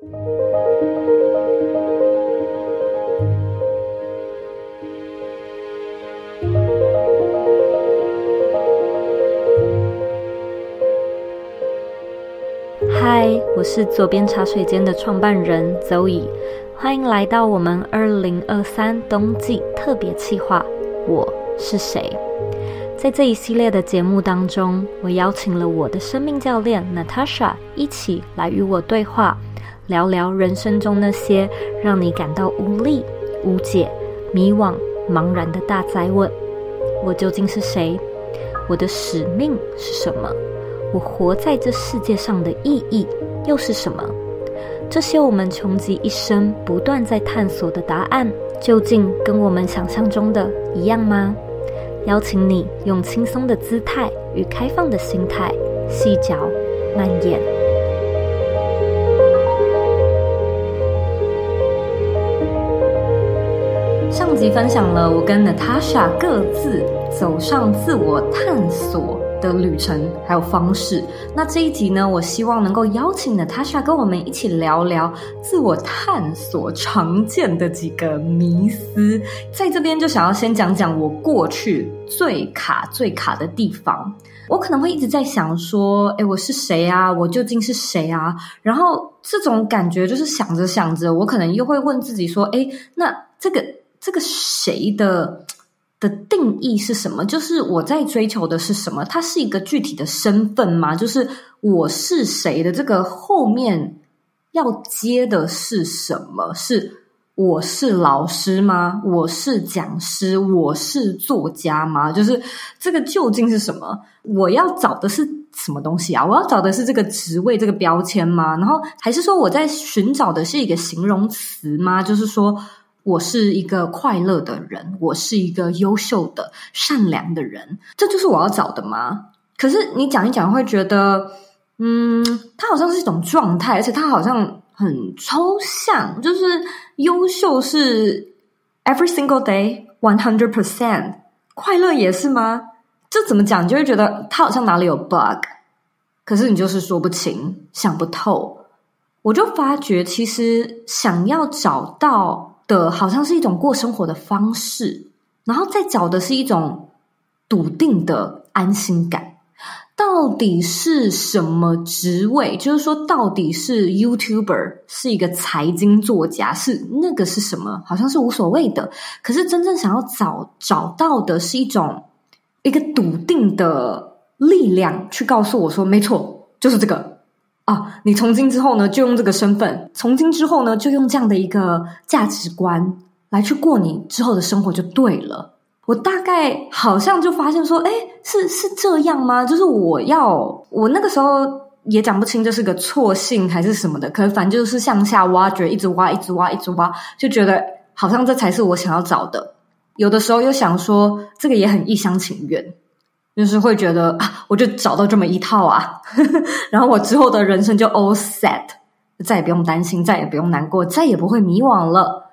嗨，我是左边茶水间的创办人 Zoe，欢迎来到我们二零二三冬季特别企划。我是谁？在这一系列的节目当中，我邀请了我的生命教练 Natasha 一起来与我对话，聊聊人生中那些让你感到无力、无解、迷惘、茫然的大灾问：我究竟是谁？我的使命是什么？我活在这世界上的意义又是什么？这些我们穷极一生不断在探索的答案，究竟跟我们想象中的一样吗？邀请你用轻松的姿态与开放的心态，细嚼慢咽。集分享了我跟 Natasha 各自走上自我探索的旅程，还有方式。那这一集呢，我希望能够邀请 Natasha 跟我们一起聊聊自我探索常见的几个迷思。在这边就想要先讲讲我过去最卡、最卡的地方。我可能会一直在想说，诶，我是谁啊？我究竟是谁啊？然后这种感觉就是想着想着，我可能又会问自己说，诶，那这个这个谁的？的定义是什么？就是我在追求的是什么？它是一个具体的身份吗？就是我是谁的这个后面要接的是什么？是我是老师吗？我是讲师？我是作家吗？就是这个究竟是什么？我要找的是什么东西啊？我要找的是这个职位、这个标签吗？然后还是说我在寻找的是一个形容词吗？就是说。我是一个快乐的人，我是一个优秀的、善良的人，这就是我要找的吗？可是你讲一讲，会觉得，嗯，它好像是一种状态，而且它好像很抽象。就是优秀是 every single day one hundred percent，快乐也是吗？这怎么讲？就会觉得它好像哪里有 bug，可是你就是说不清、想不透。我就发觉，其实想要找到。的好像是一种过生活的方式，然后再找的是一种笃定的安心感。到底是什么职位？就是说，到底是 YouTuber，是一个财经作家，是那个是什么？好像是无所谓的。可是真正想要找找到的是一种一个笃定的力量，去告诉我说，没错，就是这个。啊，你从今之后呢，就用这个身份；从今之后呢，就用这样的一个价值观来去过你之后的生活，就对了。我大概好像就发现说，诶，是是这样吗？就是我要，我那个时候也讲不清这是个错信还是什么的，可是反正就是向下挖掘，一直挖，一直挖，一直挖，就觉得好像这才是我想要找的。有的时候又想说，这个也很一厢情愿。就是会觉得啊，我就找到这么一套啊，然后我之后的人生就 all set，再也不用担心，再也不用难过，再也不会迷惘了。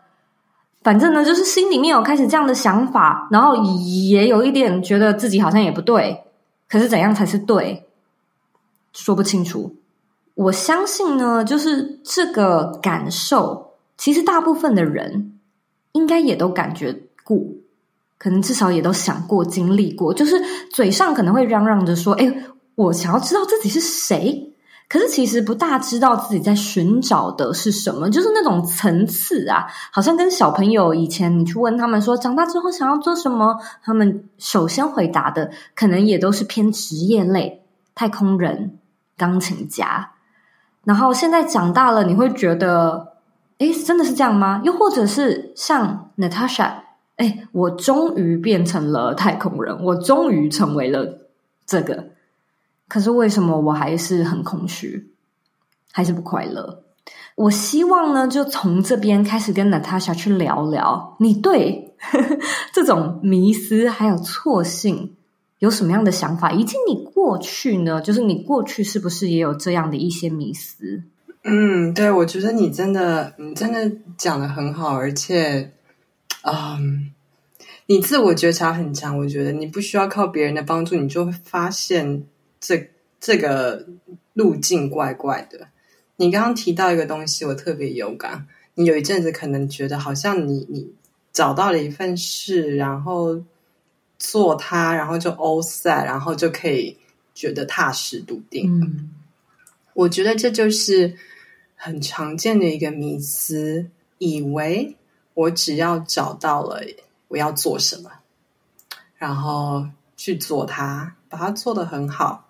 反正呢，就是心里面有开始这样的想法，然后也有一点觉得自己好像也不对，可是怎样才是对，说不清楚。我相信呢，就是这个感受，其实大部分的人应该也都感觉过。可能至少也都想过、经历过，就是嘴上可能会嚷嚷着说：“哎，我想要知道自己是谁。”可是其实不大知道自己在寻找的是什么，就是那种层次啊，好像跟小朋友以前你去问他们说长大之后想要做什么，他们首先回答的可能也都是偏职业类，太空人、钢琴家。然后现在长大了，你会觉得：“哎，真的是这样吗？”又或者是像 Natasha。哎，我终于变成了太空人，我终于成为了这个。可是为什么我还是很空虚，还是不快乐？我希望呢，就从这边开始跟 Natasha 去聊聊，你对呵 呵这种迷思还有错信有什么样的想法，以及你过去呢？就是你过去是不是也有这样的一些迷思？嗯，对，我觉得你真的，你真的讲得很好，而且。嗯，um, 你自我觉察很强，我觉得你不需要靠别人的帮助，你就会发现这这个路径怪怪的。你刚刚提到一个东西，我特别有感。你有一阵子可能觉得好像你你找到了一份事，然后做它，然后就 all set，然后就可以觉得踏实笃定。嗯，我觉得这就是很常见的一个迷思，以为我只要找到了我要做什么，然后去做它，把它做得很好，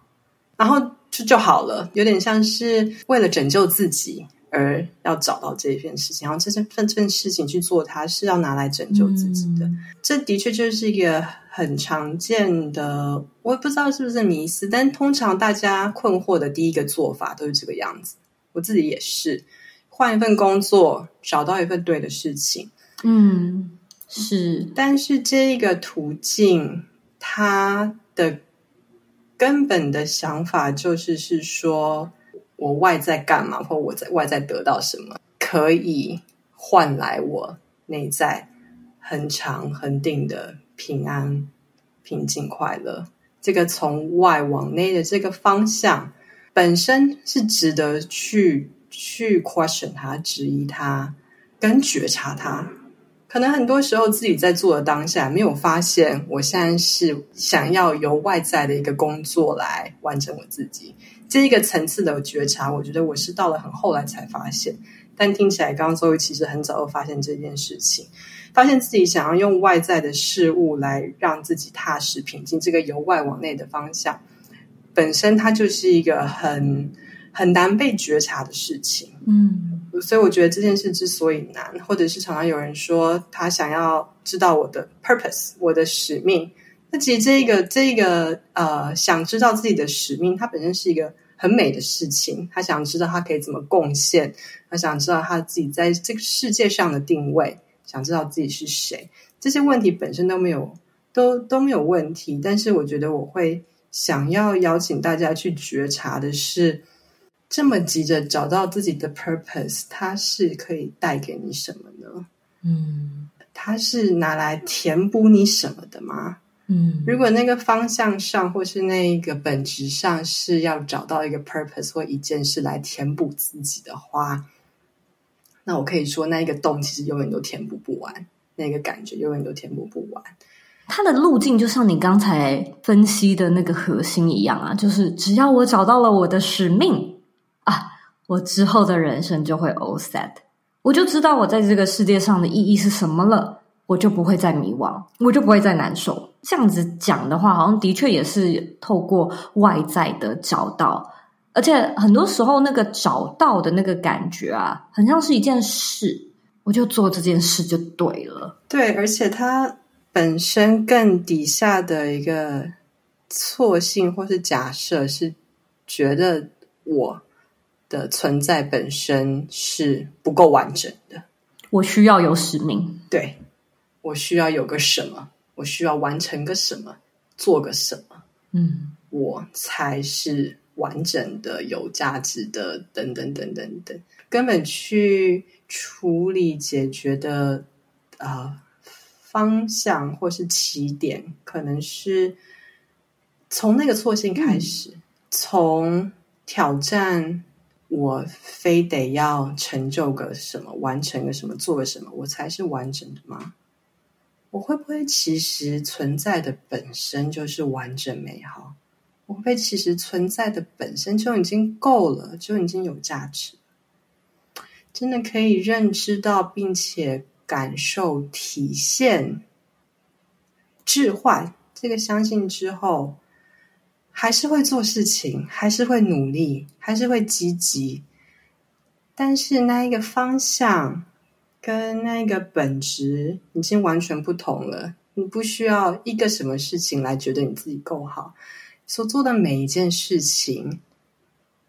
然后。就就好了，有点像是为了拯救自己而要找到这一件事情，然后这件这件事情去做它，是要拿来拯救自己的。嗯、这的确就是一个很常见的，我也不知道是不是迷思，但通常大家困惑的第一个做法都是这个样子。我自己也是，换一份工作，找到一份对的事情。嗯，是，但是这一个途径，它的。根本的想法就是是说，我外在干嘛，或我在外在得到什么，可以换来我内在恒长恒定的平安、平静、快乐。这个从外往内的这个方向，本身是值得去去 question 它、质疑它、跟觉察它。可能很多时候自己在做的当下没有发现，我现在是想要由外在的一个工作来完成我自己这一个层次的觉察。我觉得我是到了很后来才发现，但听起来刚刚 Zoe 其实很早就发现这件事情，发现自己想要用外在的事物来让自己踏实平静，这个由外往内的方向本身它就是一个很很难被觉察的事情。嗯。所以我觉得这件事之所以难，或者是常常有人说他想要知道我的 purpose，我的使命。那其实这个这个呃，想知道自己的使命，它本身是一个很美的事情。他想知道他可以怎么贡献，他想知道他自己在这个世界上的定位，想知道自己是谁。这些问题本身都没有都都没有问题，但是我觉得我会想要邀请大家去觉察的是。这么急着找到自己的 purpose，它是可以带给你什么呢？嗯，它是拿来填补你什么的吗？嗯，如果那个方向上或是那一个本质上是要找到一个 purpose 或一件事来填补自己的话，那我可以说，那一个洞其实永远都填补不完，那个感觉永远都填补不完。它的路径就像你刚才分析的那个核心一样啊，就是只要我找到了我的使命。我之后的人生就会 all set，我就知道我在这个世界上的意义是什么了，我就不会再迷惘，我就不会再难受。这样子讲的话，好像的确也是透过外在的找到，而且很多时候那个找到的那个感觉啊，很像是一件事，我就做这件事就对了。对，而且它本身更底下的一个错性或是假设是觉得我。的存在本身是不够完整的，我需要有使命，对，我需要有个什么，我需要完成个什么，做个什么，嗯，我才是完整的、有价值的，等等等等等，根本去处理解决的啊、呃、方向或是起点，可能是从那个错性开始，嗯、从挑战。我非得要成就个什么，完成个什么，做个什么，我才是完整的吗？我会不会其实存在的本身就是完整美好？我会不会其实存在的本身就已经够了，就已经有价值？真的可以认知到，并且感受、体现、置换这个相信之后。还是会做事情，还是会努力，还是会积极，但是那一个方向跟那一个本质已经完全不同了。你不需要一个什么事情来觉得你自己够好，所做的每一件事情，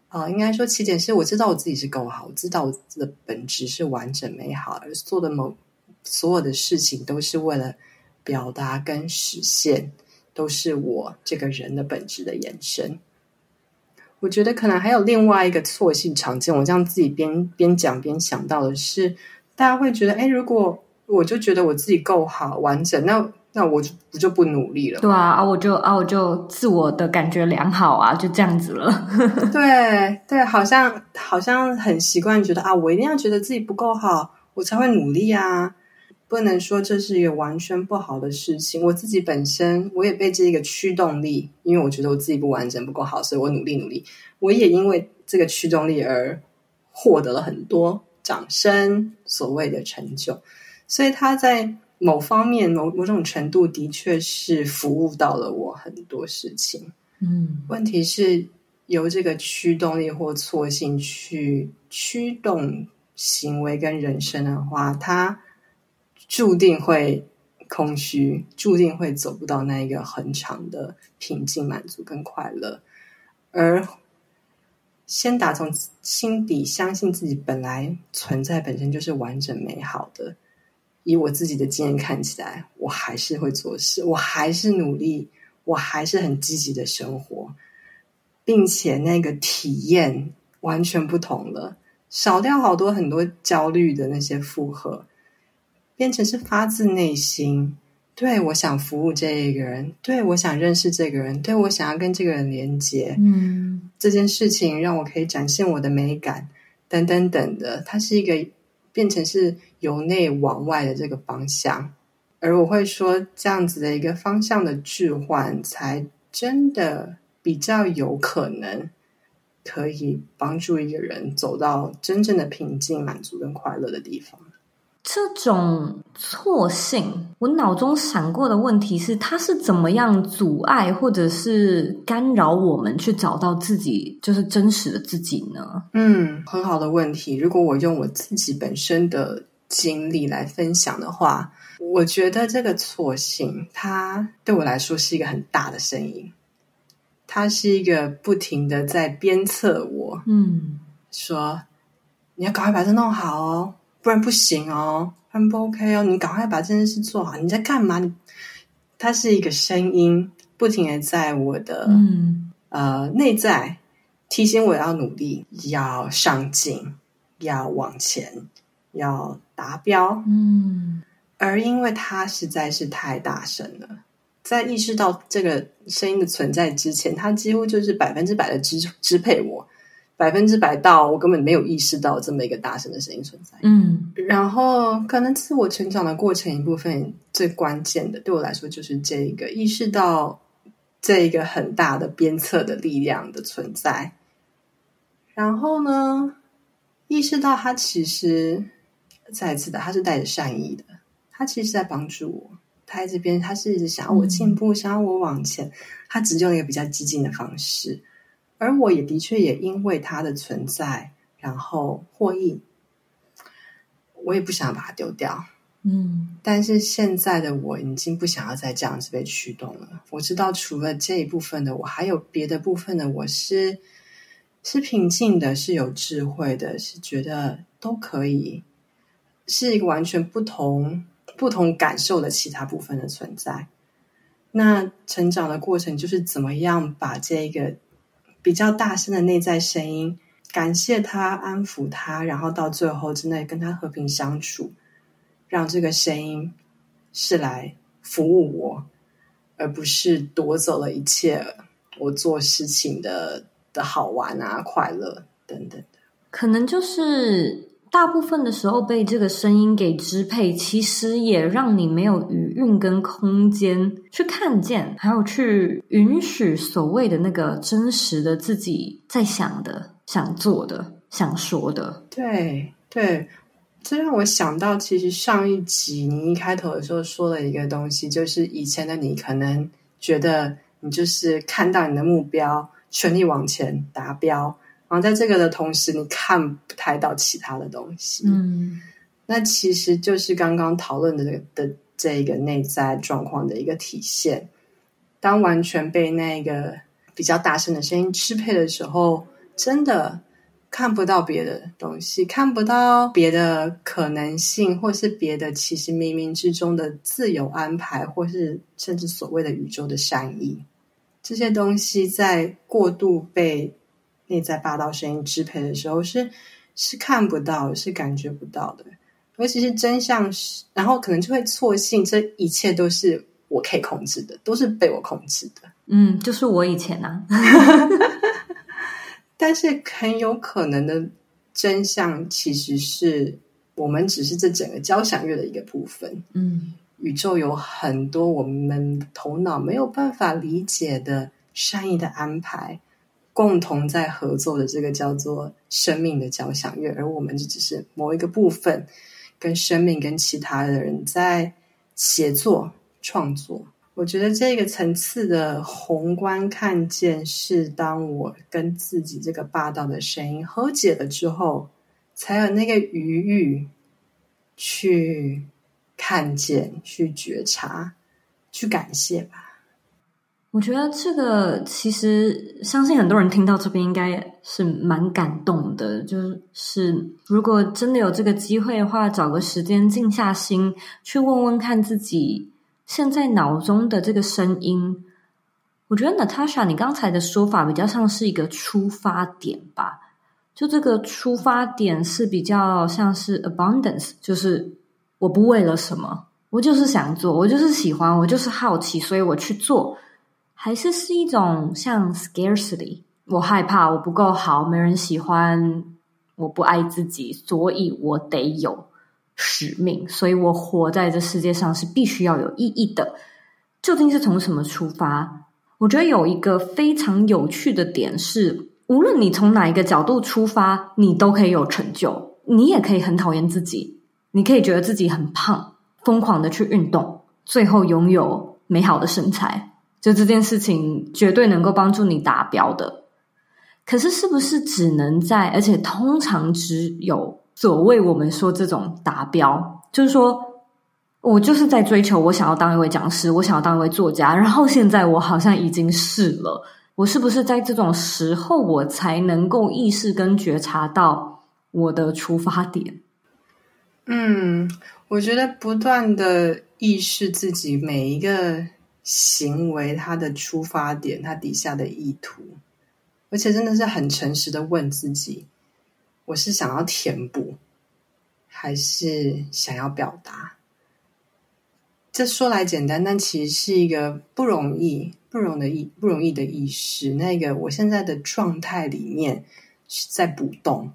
啊、应该说起点是我知道我自己是够好，我知道我的本质是完整美好，而做的某所有的事情都是为了表达跟实现。都是我这个人的本质的延伸。我觉得可能还有另外一个错性常见，我这样自己边边讲边想到的是，大家会觉得，哎，如果我就觉得我自己够好完整，那那我就不就不努力了？对啊，啊，我就啊，我就自我的感觉良好啊，就这样子了。对对，好像好像很习惯觉得啊，我一定要觉得自己不够好，我才会努力啊。不能说这是一个完全不好的事情。我自己本身我也被这个驱动力，因为我觉得我自己不完整、不够好，所以我努力努力。我也因为这个驱动力而获得了很多掌声，所谓的成就。所以他在。某方面，某某种程度，的确是服务到了我很多事情。嗯，问题是由这个驱动力或错性去驱动行为跟人生的话，它注定会空虚，注定会走不到那一个很长的平静、满足跟快乐。而先打从心底相信自己本来存在本身就是完整美好的。以我自己的经验看起来，我还是会做事，我还是努力，我还是很积极的生活，并且那个体验完全不同了，少掉好多很多焦虑的那些负荷，变成是发自内心，对，我想服务这一个人，对，我想认识这个人，对，我想要跟这个人连接，嗯，这件事情让我可以展现我的美感，等等等的，它是一个。变成是由内往外的这个方向，而我会说，这样子的一个方向的置换，才真的比较有可能可以帮助一个人走到真正的平静、满足跟快乐的地方。这种错性，我脑中闪过的问题是：它是怎么样阻碍或者是干扰我们去找到自己，就是真实的自己呢？嗯，很好的问题。如果我用我自己本身的经历来分享的话，我觉得这个错性，它对我来说是一个很大的声音，它是一个不停的在鞭策我，嗯，说你要赶快把这弄好哦。不然不行哦，很不 OK 哦。你赶快把这件事做好。你在干嘛？它是一个声音，不停的在我的嗯呃内在提醒我要努力，要上进，要往前，要达标。嗯，而因为它实在是太大声了，在意识到这个声音的存在之前，它几乎就是百分之百的支支配我。百分之百到我根本没有意识到这么一个大声的声音存在。嗯，然后可能自我成长的过程一部分最关键的，对我来说就是这一个意识到这一个很大的鞭策的力量的存在。然后呢，意识到他其实再一次的，他是带着善意的，他其实在帮助我。他在这边，他是一直想要我进步，嗯、想要我往前，他只用一个比较激进的方式。而我也的确也因为它的存在，然后获益，我也不想把它丢掉。嗯，但是现在的我已经不想要再这样子被驱动了。我知道除了这一部分的我，还有别的部分的我是是平静的，是有智慧的，是觉得都可以，是一个完全不同不同感受的其他部分的存在。那成长的过程就是怎么样把这个。比较大声的内在声音，感谢他，安抚他，然后到最后真的跟他和平相处，让这个声音是来服务我，而不是夺走了一切我做事情的的好玩啊、快乐等等。可能就是。大部分的时候被这个声音给支配，其实也让你没有余韵跟空间去看见，还有去允许所谓的那个真实的自己在想的、想做的、想说的。对对，这让我想到，其实上一集你一开头的时候说了一个东西，就是以前的你可能觉得你就是看到你的目标，全力往前达标。然后在这个的同时，你看不太到其他的东西。嗯，那其实就是刚刚讨论的这个的这一个内在状况的一个体现。当完全被那个比较大声的声音支配的时候，真的看不到别的东西，看不到别的可能性，或是别的其实冥冥之中的自由安排，或是甚至所谓的宇宙的善意，这些东西在过度被。内在霸道声音支配的时候是，是是看不到，是感觉不到的。尤其是真相是，然后可能就会错信，这一切都是我可以控制的，都是被我控制的。嗯，就是我以前啊。但是很有可能的真相其实是，我们只是这整个交响乐的一个部分。嗯，宇宙有很多我们头脑没有办法理解的善意的安排，共同在合作的这个叫做生命的交响乐，而我们就只是某一个部分，跟生命跟其他的人在协作创作。我觉得这个层次的宏观看见，是当我跟自己这个霸道的声音和解了之后，才有那个余裕去看见、去觉察、去感谢吧。我觉得这个其实相信很多人听到这边应该是蛮感动的，就是如果真的有这个机会的话，找个时间静下心去问问看自己。现在脑中的这个声音，我觉得 Natasha，你刚才的说法比较像是一个出发点吧？就这个出发点是比较像是 abundance，就是我不为了什么，我就是想做，我就是喜欢，我就是好奇，所以我去做，还是是一种像 scarcity，我害怕我不够好，没人喜欢，我不爱自己，所以我得有。使命，所以我活在这世界上是必须要有意义的。究竟是从什么出发？我觉得有一个非常有趣的点是，无论你从哪一个角度出发，你都可以有成就。你也可以很讨厌自己，你可以觉得自己很胖，疯狂的去运动，最后拥有美好的身材。就这件事情绝对能够帮助你达标的。可是，是不是只能在，而且通常只有。所谓我们说这种达标，就是说我就是在追求我想要当一位讲师，我想要当一位作家，然后现在我好像已经是了，我是不是在这种时候我才能够意识跟觉察到我的出发点？嗯，我觉得不断的意识自己每一个行为它的出发点，它底下的意图，而且真的是很诚实的问自己。我是想要填补，还是想要表达？这说来简单，但其实是一个不容易、不容易的、不容易的意识。那个我现在的状态里面是在补洞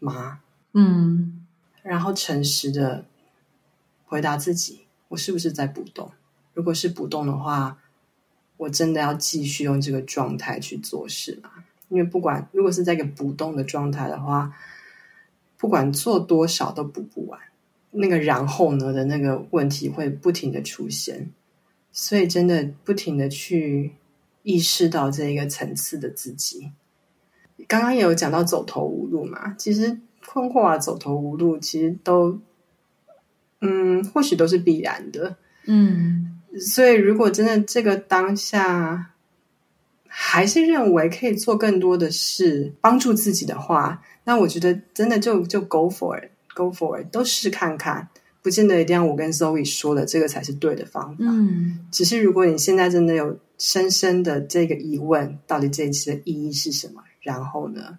吗？嗯，然后诚实的回答自己：我是不是在补洞？如果是补洞的话，我真的要继续用这个状态去做事吗？因为不管如果是在一个补洞的状态的话，不管做多少都补不完，那个然后呢的那个问题会不停的出现，所以真的不停的去意识到这一个层次的自己。刚刚也有讲到走投无路嘛，其实困惑啊，走投无路，其实都，嗯，或许都是必然的，嗯，所以如果真的这个当下。还是认为可以做更多的事帮助自己的话，那我觉得真的就就 go for it，go for it，都试看看，不见得一定要我跟 Zoe 说的这个才是对的方法。嗯，只是如果你现在真的有深深的这个疑问，到底这一次的意义是什么？然后呢，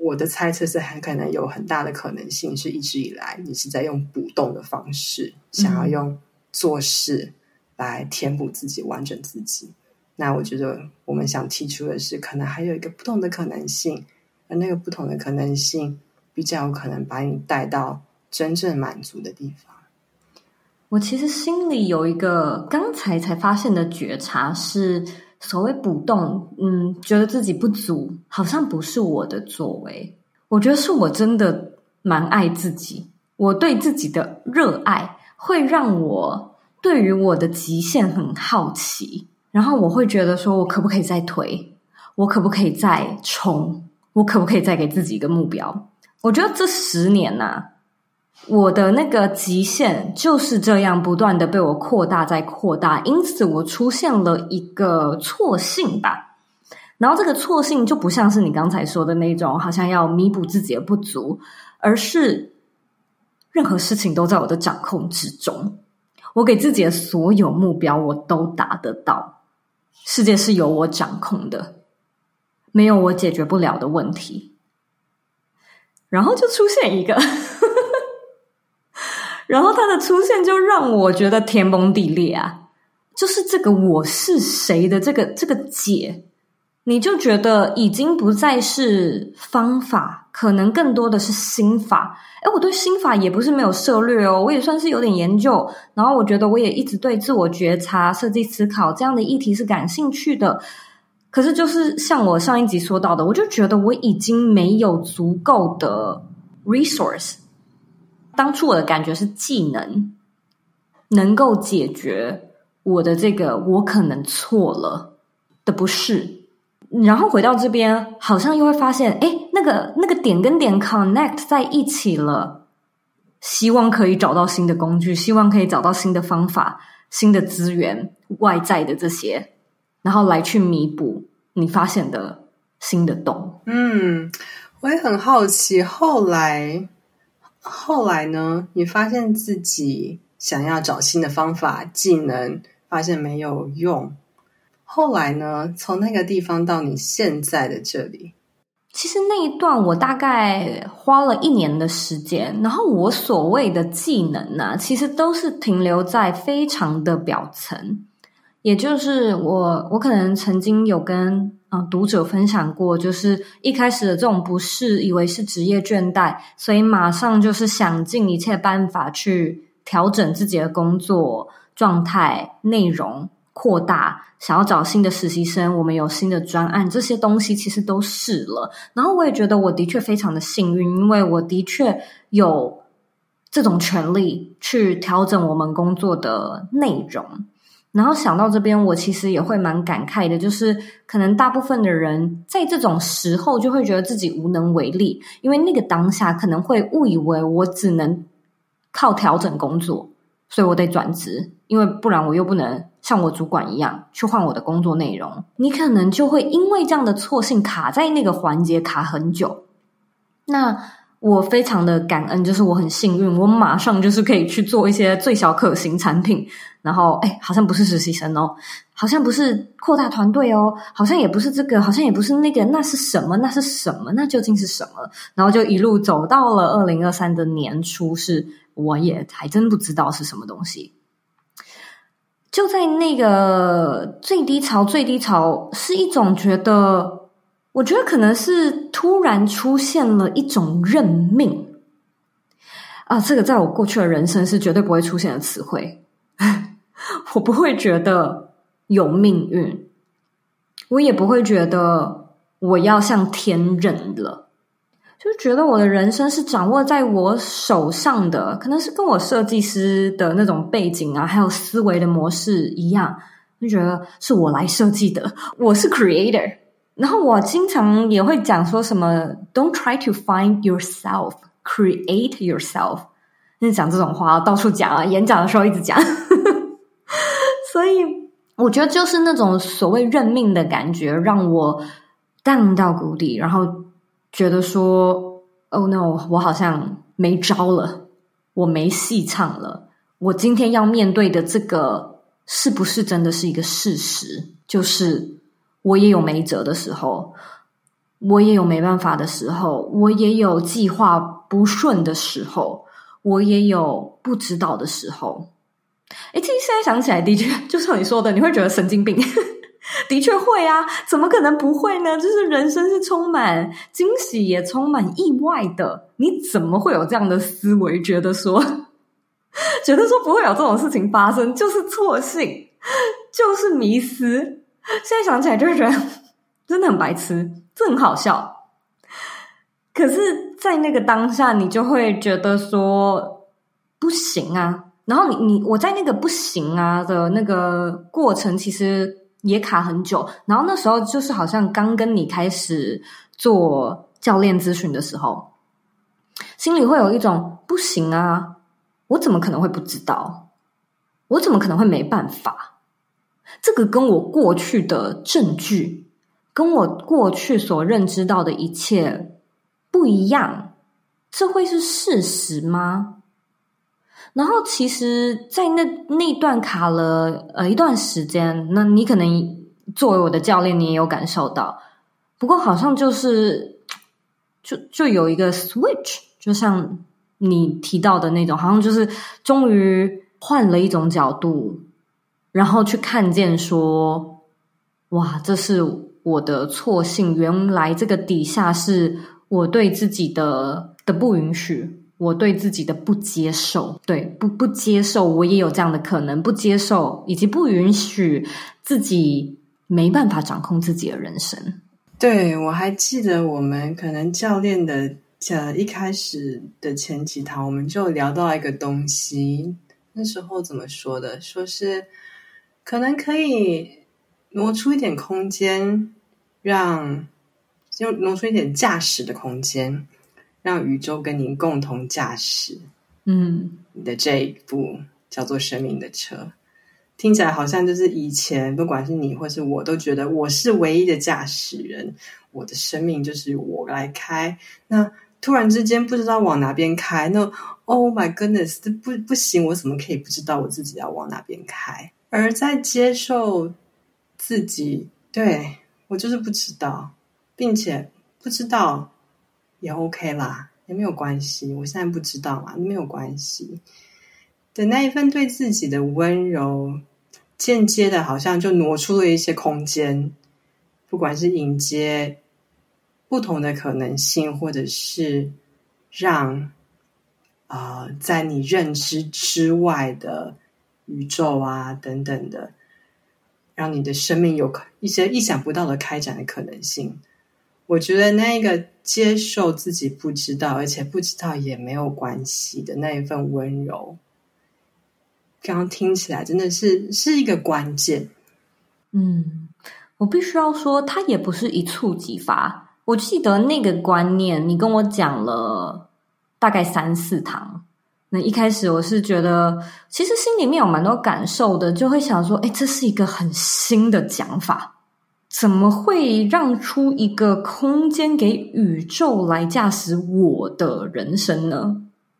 我的猜测是很可能有很大的可能性是一直以来你是在用补洞的方式，想要用做事来填补自己，完整自己。那我觉得，我们想提出的是，可能还有一个不同的可能性，而那个不同的可能性，比较有可能把你带到真正满足的地方。我其实心里有一个刚才才发现的觉察，是所谓补洞，嗯，觉得自己不足，好像不是我的作为。我觉得是我真的蛮爱自己，我对自己的热爱会让我对于我的极限很好奇。然后我会觉得说，我可不可以再推？我可不可以再冲？我可不可以再给自己一个目标？我觉得这十年呐、我的那个极限就是这样不断的被我扩大再扩大，因此我出现了一个错性吧。然后这个错性就不像是你刚才说的那种，好像要弥补自己的不足，而是任何事情都在我的掌控之中，我给自己的所有目标我都达得到。世界是由我掌控的，没有我解决不了的问题。然后就出现一个，然后他的出现就让我觉得天崩地裂啊！就是这个我是谁的这个这个解，你就觉得已经不再是方法，可能更多的是心法。诶，我对心法也不是没有涉略哦，我也算是有点研究。然后我觉得我也一直对自我觉察、设计思考这样的议题是感兴趣的。可是就是像我上一集说到的，我就觉得我已经没有足够的 resource。当初我的感觉是技能能够解决我的这个我可能错了的不适，然后回到这边，好像又会发现，哎，那个那个点跟点 connect 在一起了，希望可以找到新的工具，希望可以找到新的方法、新的资源、外在的这些，然后来去弥补你发现的新的洞。嗯，我也很好奇，后来。后来呢？你发现自己想要找新的方法、技能，发现没有用。后来呢？从那个地方到你现在的这里，其实那一段我大概花了一年的时间。然后我所谓的技能呢、其实都是停留在非常的表层。也就是我，我可能曾经有跟啊、读者分享过，就是一开始的这种不适，以为是职业倦怠，所以马上就是想尽一切办法去调整自己的工作状态、内容扩大，想要找新的实习生，我们有新的专案，这些东西其实都试了。然后我也觉得我的确非常的幸运，因为我的确有这种权利去调整我们工作的内容。然后想到这边，我其实也会蛮感慨的，就是可能大部分的人在这种时候就会觉得自己无能为力，因为那个当下可能会误以为我只能靠调整工作，所以我得转职，因为不然我又不能像我主管一样去换我的工作内容。你可能就会因为这样的错性卡在那个环节卡很久。那我非常的感恩，就是我很幸运，我马上就是可以去做一些最小可行产品。然后，哎，好像不是实习生哦，好像不是扩大团队哦，好像也不是这个，好像也不是那个，那是什么？那是什么？那究竟是什么？然后就一路走到了二零二三的年初，是我也还真不知道是什么东西。就在那个最低潮，最低潮是一种觉得，我觉得可能是突然出现了一种认命啊，这个在我过去的人生是绝对不会出现的词汇。我不会觉得有命运，我也不会觉得我要向天认了，就觉得我的人生是掌握在我手上的，可能是跟我设计师的那种背景啊，还有思维的模式一样，就觉得是我来设计的，我是 creator。然后我经常也会讲说什么，Don't try to find yourself, create yourself。那讲这种话到处讲啊，演讲的时候一直讲。所以我觉得就是那种所谓认命的感觉，让我荡到谷底，然后觉得说：“Oh no，我好像没招了，我没戏唱了。我今天要面对的这个是不是真的是一个事实？就是我也有没辙的时候，我也有没办法的时候，我也有计划不顺的时候，我也有不知道的时候。”哎，其实现在想起来，的确就像你说的，你会觉得神经病。的确会啊，怎么可能不会呢？就是人生是充满惊喜，也充满意外的。你怎么会有这样的思维？觉得说，觉得说不会有这种事情发生，就是错信，就是迷思。现在想起来，就会觉得 真的很白痴，这很好笑。可是，在那个当下，你就会觉得说，不行啊。然后你你我在那个不行啊的那个过程，其实也卡很久。然后那时候就是好像刚跟你开始做教练咨询的时候，心里会有一种不行啊，我怎么可能会不知道？我怎么可能会没办法？这个跟我过去的证据，跟我过去所认知到的一切不一样，这会是事实吗？然后，其实，在那那段卡了呃一段时间，那你可能作为我的教练，你也有感受到。不过，好像就是就就有一个 switch，就像你提到的那种，好像就是终于换了一种角度，然后去看见说，哇，这是我的错性，原来这个底下是我对自己的的不允许。我对自己的不接受，对，不不接受，我也有这样的可能，不接受以及不允许自己没办法掌控自己的人生。对，我还记得我们可能教练的呃一开始的前几堂，我们就聊到一个东西，那时候怎么说的？说是可能可以挪出一点空间，让就挪出一点驾驶的空间。让宇宙跟您共同驾驶，嗯，你的这一部叫做生命的车，听起来好像就是以前不管是你或是我都觉得我是唯一的驾驶人，我的生命就是我来开。那突然之间不知道往哪边开，那 Oh my goodness，这不不行，我怎么可以不知道我自己要往哪边开？而在接受自己，对，我就是不知道，并且不知道。也 OK 啦，也没有关系。我现在不知道嘛，没有关系。的那一份对自己的温柔，间接的，好像就挪出了一些空间，不管是迎接不同的可能性，或者是让啊、在你认知之外的宇宙啊等等的，让你的生命有一些意想不到的开展的可能性。我觉得那个接受自己不知道，而且不知道也没有关系的那一份温柔，刚刚听起来真的是是一个关键。嗯，我必须要说，它也不是一触即发。我记得那个观念，你跟我讲了大概三四堂。那一开始我是觉得，其实心里面有蛮多感受的，就会想说，哎，这是一个很新的讲法。怎么会让出一个空间给宇宙来驾驶我的人生呢？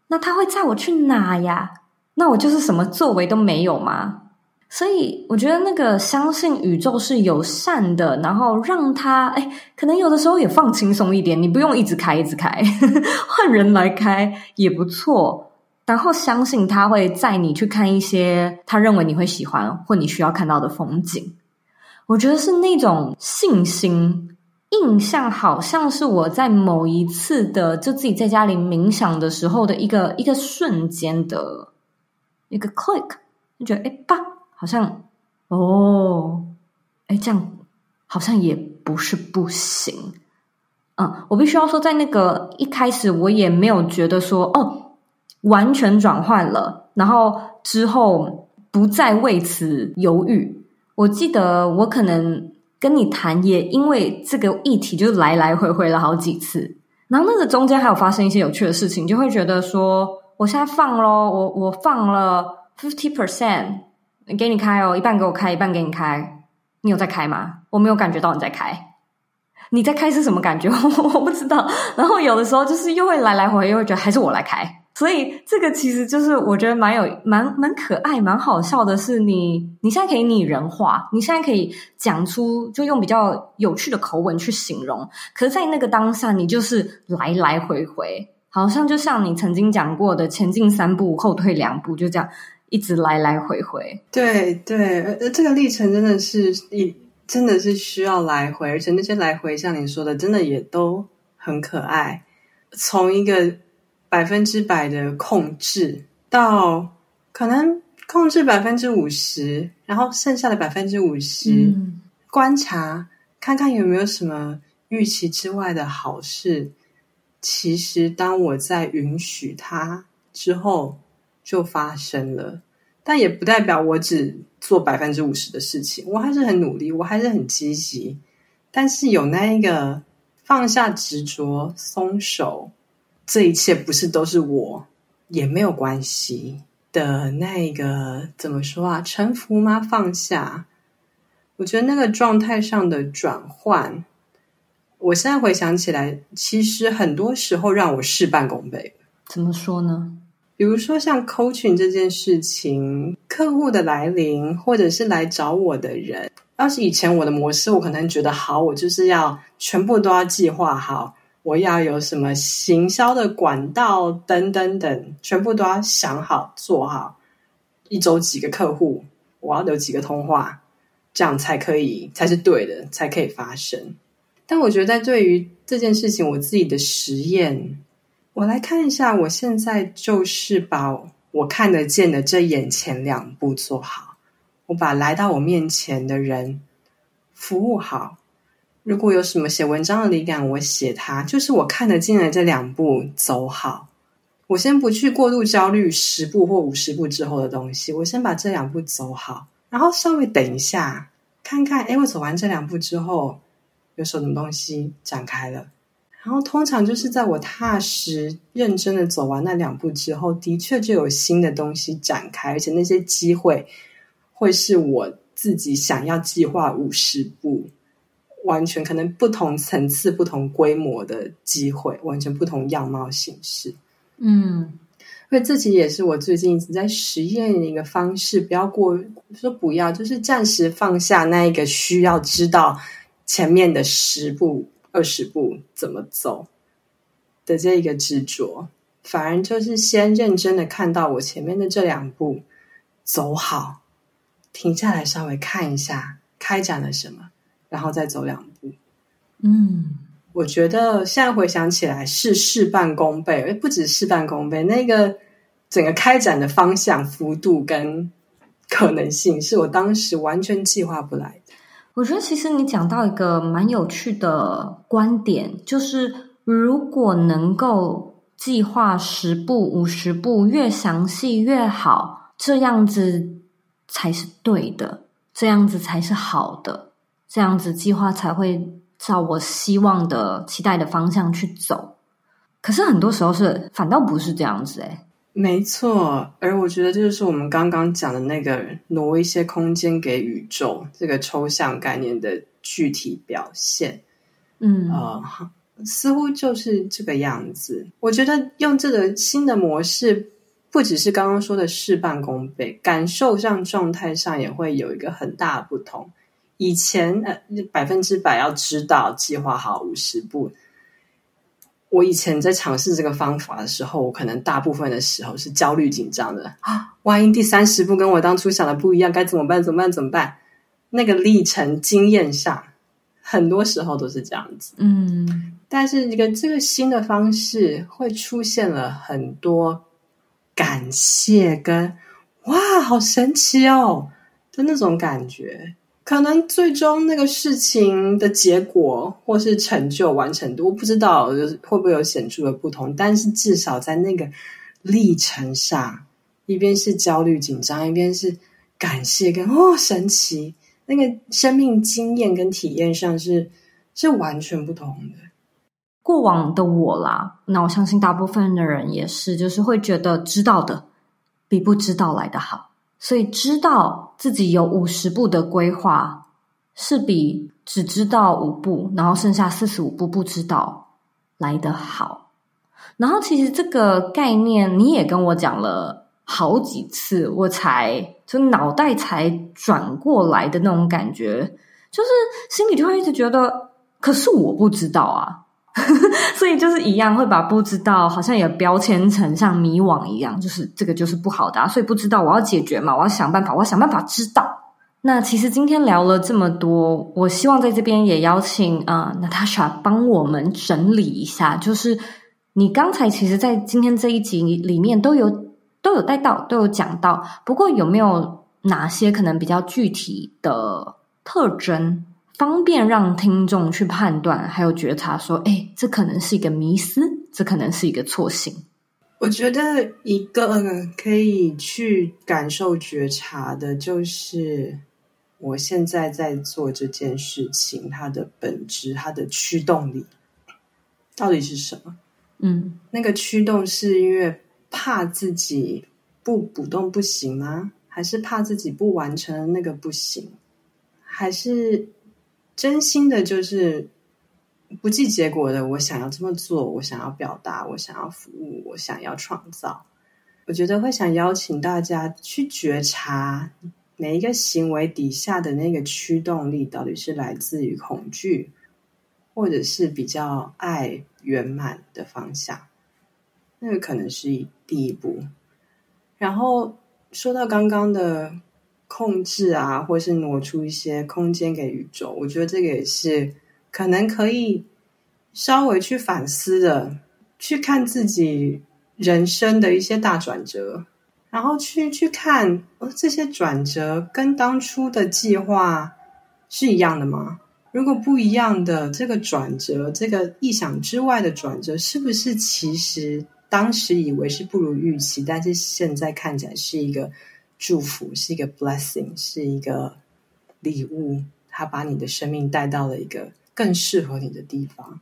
那他会载我去哪呀？那我就是什么作为都没有吗？所以我觉得那个相信宇宙是友善的，然后让他哎，可能有的时候也放轻松一点，你不用一直开一直开，换人来开也不错。然后相信他会载你去看一些他认为你会喜欢或你需要看到的风景。我觉得是那种信心印象，好像是我在某一次的就自己在家里冥想的时候的一个一个瞬间的一个 click，就觉得哎吧，好像哦，哎这样好像也不是不行。嗯，我必须要说，在那个一开始，我也没有觉得说哦，完全转换了，然后之后不再为此犹豫。我记得我可能跟你谈，也因为这个议题就来来回回了好几次，然后那个中间还有发生一些有趣的事情，就会觉得说，我现在放咯，我我放了 fifty percent 给你开哦，一半给我开，一半给你开，你有在开吗？我没有感觉到你在开，你在开是什么感觉？我不知道。然后有的时候就是又会来来回回，又会觉得还是我来开。所以这个其实就是我觉得蛮有蛮蛮可爱、蛮好笑的是你，你你现在可以拟人化，你现在可以讲出，就用比较有趣的口吻去形容。可是，在那个当下，你就是来来回回，好像就像你曾经讲过的，前进三步，后退两步，就这样一直来来回回。对对，呃，这个历程真的是一真的是需要来回，而且那些来回，像你说的，真的也都很可爱。从一个。百分之百的控制，到可能控制百分之五十，然后剩下的百分之五十，观察看看有没有什么预期之外的好事。其实，当我在允许它之后，就发生了。但也不代表我只做百分之五十的事情，我还是很努力，我还是很积极。但是有那一个放下执着，松手。这一切不是都是我，也没有关系的那个怎么说啊？臣服吗？放下？我觉得那个状态上的转换，我现在回想起来，其实很多时候让我事半功倍。怎么说呢？比如说像 coaching 这件事情，客户的来临，或者是来找我的人，要是以前我的模式，我可能觉得好，我就是要全部都要计划好。我要有什么行销的管道等等等，全部都要想好做好。一周几个客户，我要留几个通话，这样才可以，才是对的，才可以发生。但我觉得，对于这件事情，我自己的实验，我来看一下，我现在就是把我看得见的这眼前两步做好，我把来到我面前的人服务好。如果有什么写文章的灵感，我写它，就是我看得见的这两步走好。我先不去过度焦虑十步或五十步之后的东西，我先把这两步走好，然后稍微等一下，看看，诶，我走完这两步之后，有什么东西展开了。然后通常就是在我踏实认真的走完那两步之后，的确就有新的东西展开，而且那些机会会是我自己想要计划五十步。完全可能不同层次、不同规模的机会，完全不同样貌形式。嗯，因为自己也是我最近一直在实验一个方式，不要过说不要，就是暂时放下那一个需要知道前面的十步、二十步怎么走的这一个执着，反而就是先认真的看到我前面的这两步走好，停下来稍微看一下开展了什么。然后再走两步，嗯，我觉得现在回想起来是事半功倍，而不止事半功倍。那个整个开展的方向、幅度跟可能性，是我当时完全计划不来的。我觉得其实你讲到一个蛮有趣的观点，就是如果能够计划十步、五十步，越详细越好，这样子才是对的，这样子才是好的。这样子计划才会照我希望的、期待的方向去走。可是很多时候是反倒不是这样子诶。没错，而我觉得这就是我们刚刚讲的那个挪一些空间给宇宙这个抽象概念的具体表现。嗯，呃，似乎就是这个样子。我觉得用这个新的模式，不只是刚刚说的事半功倍，感受上、状态上也会有一个很大的不同。以前呃，百分之百要知道计划好五十步。我以前在尝试这个方法的时候，我可能大部分的时候是焦虑紧张的啊，万一第三十步跟我当初想的不一样，该怎么办？怎么办？怎么办？那个历程经验上，很多时候都是这样子。嗯，但是一个这个新的方式会出现了很多感谢跟哇，好神奇哦的那种感觉。可能最终那个事情的结果或是成就完成度，我不知道就是会不会有显著的不同。但是至少在那个历程上，一边是焦虑紧张，一边是感谢跟哦神奇，那个生命经验跟体验上是是完全不同的。过往的我啦，那我相信大部分的人也是，就是会觉得知道的比不知道来得好。所以知道自己有五十步的规划，是比只知道五步，然后剩下四十五步不知道来得好。然后其实这个概念你也跟我讲了好几次，我才就脑袋才转过来的那种感觉，就是心里就会一直觉得，可是我不知道啊。所以就是一样，会把不知道好像也标签成像迷惘一样，就是这个就是不好的啊。所以不知道，我要解决嘛，我要想办法，我要想办法知道。那其实今天聊了这么多，我希望在这边也邀请啊、呃，Natasha 帮我们整理一下，就是你刚才其实，在今天这一集里面都有都有带到，都有讲到。不过有没有哪些可能比较具体的特征？方便让听众去判断，还有觉察，说：“哎，这可能是一个迷思，这可能是一个错信。”我觉得一个可以去感受觉察的，就是我现在在做这件事情，它的本质，它的驱动力到底是什么？嗯，那个驱动是因为怕自己不补洞不行吗？还是怕自己不完成那个不行？还是？真心的，就是不计结果的。我想要这么做，我想要表达，我想要服务，我想要创造。我觉得会想邀请大家去觉察每一个行为底下的那个驱动力，到底是来自于恐惧，或者是比较爱圆满的方向，那个可能是第一步。然后说到刚刚的控制啊，或是挪出一些空间给宇宙，我觉得这个也是可能可以稍微去反思的，去看自己人生的一些大转折，然后去去看，哦，这些转折跟当初的计划是一样的吗？如果不一样的这个转折，这个意想之外的转折，是不是其实当时以为是不如预期，但是现在看起来是一个祝福，是一个 blessing，是一个礼物？它把你的生命带到了一个更适合你的地方，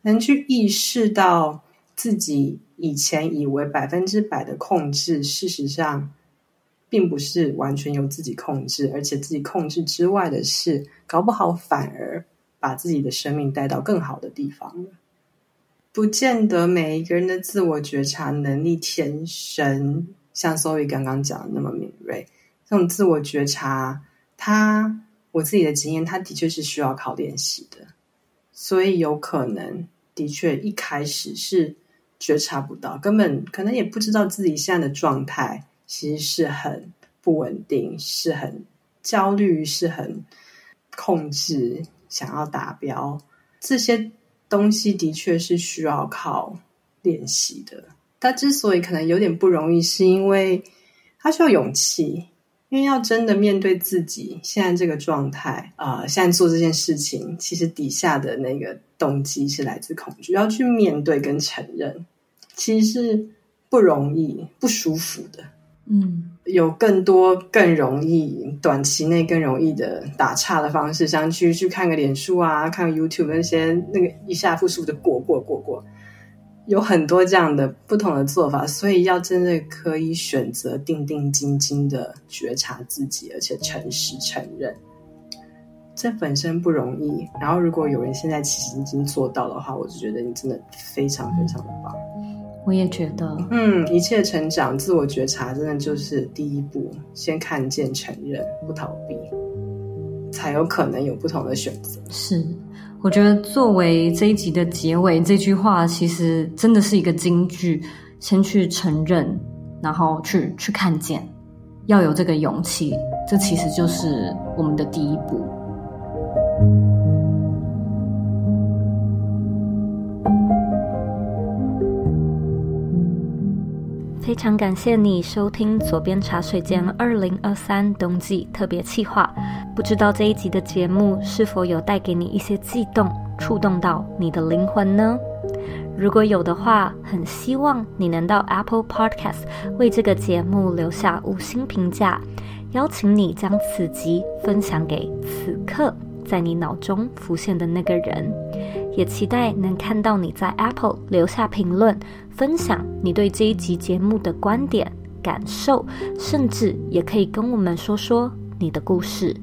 能去意识到自己以前以为百分之百的控制，事实上。并不是完全由自己控制，而且自己控制之外的事，搞不好反而把自己的生命带到更好的地方了。不见得每一个人的自我觉察能力天生像 Zoe 刚刚讲的那么敏锐。这种自我觉察，他我自己的经验，他的确是需要靠练习的。所以有可能的确一开始是觉察不到，根本可能也不知道自己现在的状态。其实是很不稳定，是很焦虑，是很控制，想要达标，这些东西的确是需要靠练习的。他之所以可能有点不容易，是因为他需要勇气，因为要真的面对自己现在这个状态啊、呃，现在做这件事情，其实底下的那个动机是来自恐惧，要去面对跟承认，其实是不容易、不舒服的。嗯，有更多更容易、短期内更容易的打岔的方式，像去去看个脸书啊，看个 YouTube 那些那个一下复述的过过过过，有很多这样的不同的做法，所以要真的可以选择定定睛睛的觉察自己，而且诚实承认，这本身不容易。然后，如果有人现在其实已经做到的话，我就觉得你真的非常非常的棒。我也觉得，嗯，一切成长、自我觉察，真的就是第一步。先看见、承认，不逃避，才有可能有不同的选择。是，我觉得作为这一集的结尾，这句话其实真的是一个金句。先去承认，然后去去看见，要有这个勇气，这其实就是我们的第一步。非常感谢你收听左边茶水间二零二三冬季特别企划。不知道这一集的节目是否有带给你一些悸动，触动到你的灵魂呢？如果有的话，很希望你能到 Apple Podcast 为这个节目留下五星评价，邀请你将此集分享给此刻在你脑中浮现的那个人，也期待能看到你在 Apple 留下评论。分享你对这一集节目的观点、感受，甚至也可以跟我们说说你的故事。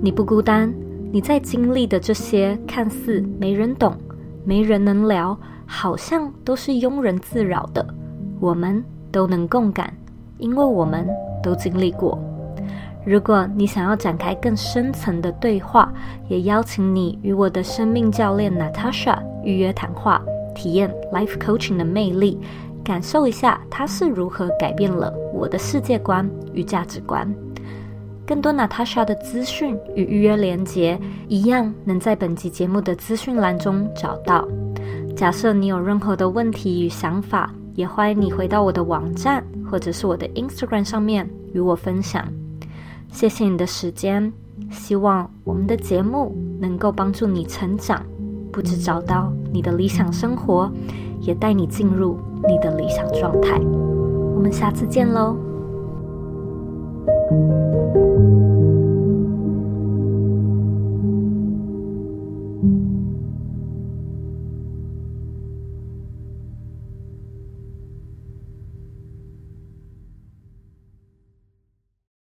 你不孤单，你在经历的这些看似没人懂、没人能聊，好像都是庸人自扰的，我们都能共感，因为我们都经历过。如果你想要展开更深层的对话，也邀请你与我的生命教练 Natasha 预约谈话。体验 Life Coaching 的魅力，感受一下它是如何改变了我的世界观与价值观。更多 Natasha 的资讯与预约连接，一样能在本集节目的资讯栏中找到。假设你有任何的问题与想法，也欢迎你回到我的网站或者是我的 Instagram 上面与我分享。谢谢你的时间，希望我们的节目能够帮助你成长。不止找到你的理想生活，也带你进入你的理想状态。我们下次见喽。